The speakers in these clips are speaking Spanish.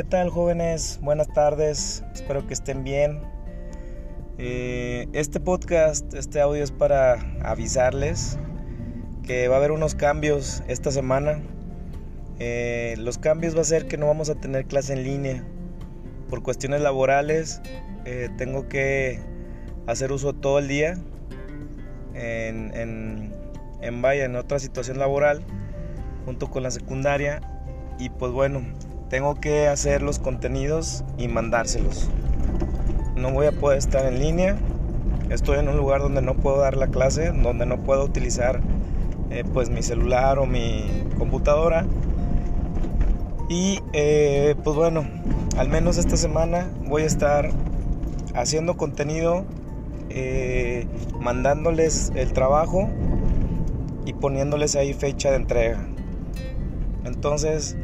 ¿Qué tal jóvenes? Buenas tardes, espero que estén bien. Eh, este podcast, este audio es para avisarles que va a haber unos cambios esta semana. Eh, los cambios va a ser que no vamos a tener clase en línea. Por cuestiones laborales eh, tengo que hacer uso todo el día en, en, en, vaya, en otra situación laboral junto con la secundaria y pues bueno, tengo que hacer los contenidos y mandárselos. No voy a poder estar en línea. Estoy en un lugar donde no puedo dar la clase, donde no puedo utilizar eh, pues mi celular o mi computadora. Y eh, pues bueno, al menos esta semana voy a estar haciendo contenido, eh, mandándoles el trabajo y poniéndoles ahí fecha de entrega. Entonces,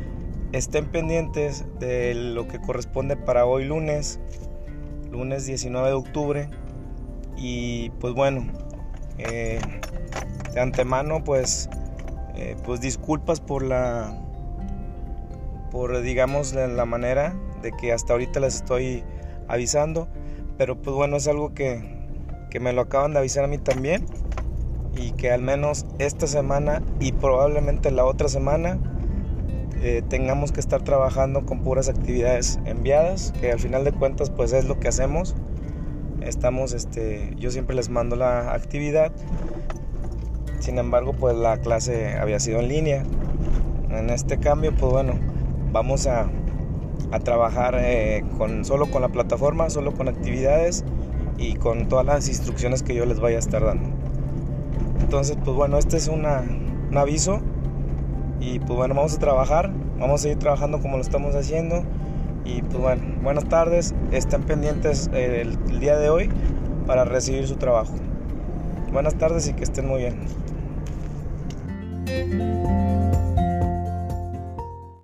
estén pendientes de lo que corresponde para hoy lunes, lunes 19 de octubre. Y pues bueno, eh, de antemano pues, eh, pues disculpas por la, por digamos la manera de que hasta ahorita les estoy avisando. Pero pues bueno, es algo que, que me lo acaban de avisar a mí también. Y que al menos esta semana y probablemente la otra semana eh, tengamos que estar trabajando con puras actividades enviadas, que al final de cuentas pues es lo que hacemos. Estamos, este, yo siempre les mando la actividad, sin embargo pues la clase había sido en línea. En este cambio pues bueno, vamos a, a trabajar eh, con, solo con la plataforma, solo con actividades y con todas las instrucciones que yo les vaya a estar dando. Entonces pues bueno, este es un aviso y pues bueno, vamos a trabajar, vamos a seguir trabajando como lo estamos haciendo. Y pues bueno, buenas tardes, estén pendientes eh, el, el día de hoy para recibir su trabajo. Buenas tardes y que estén muy bien.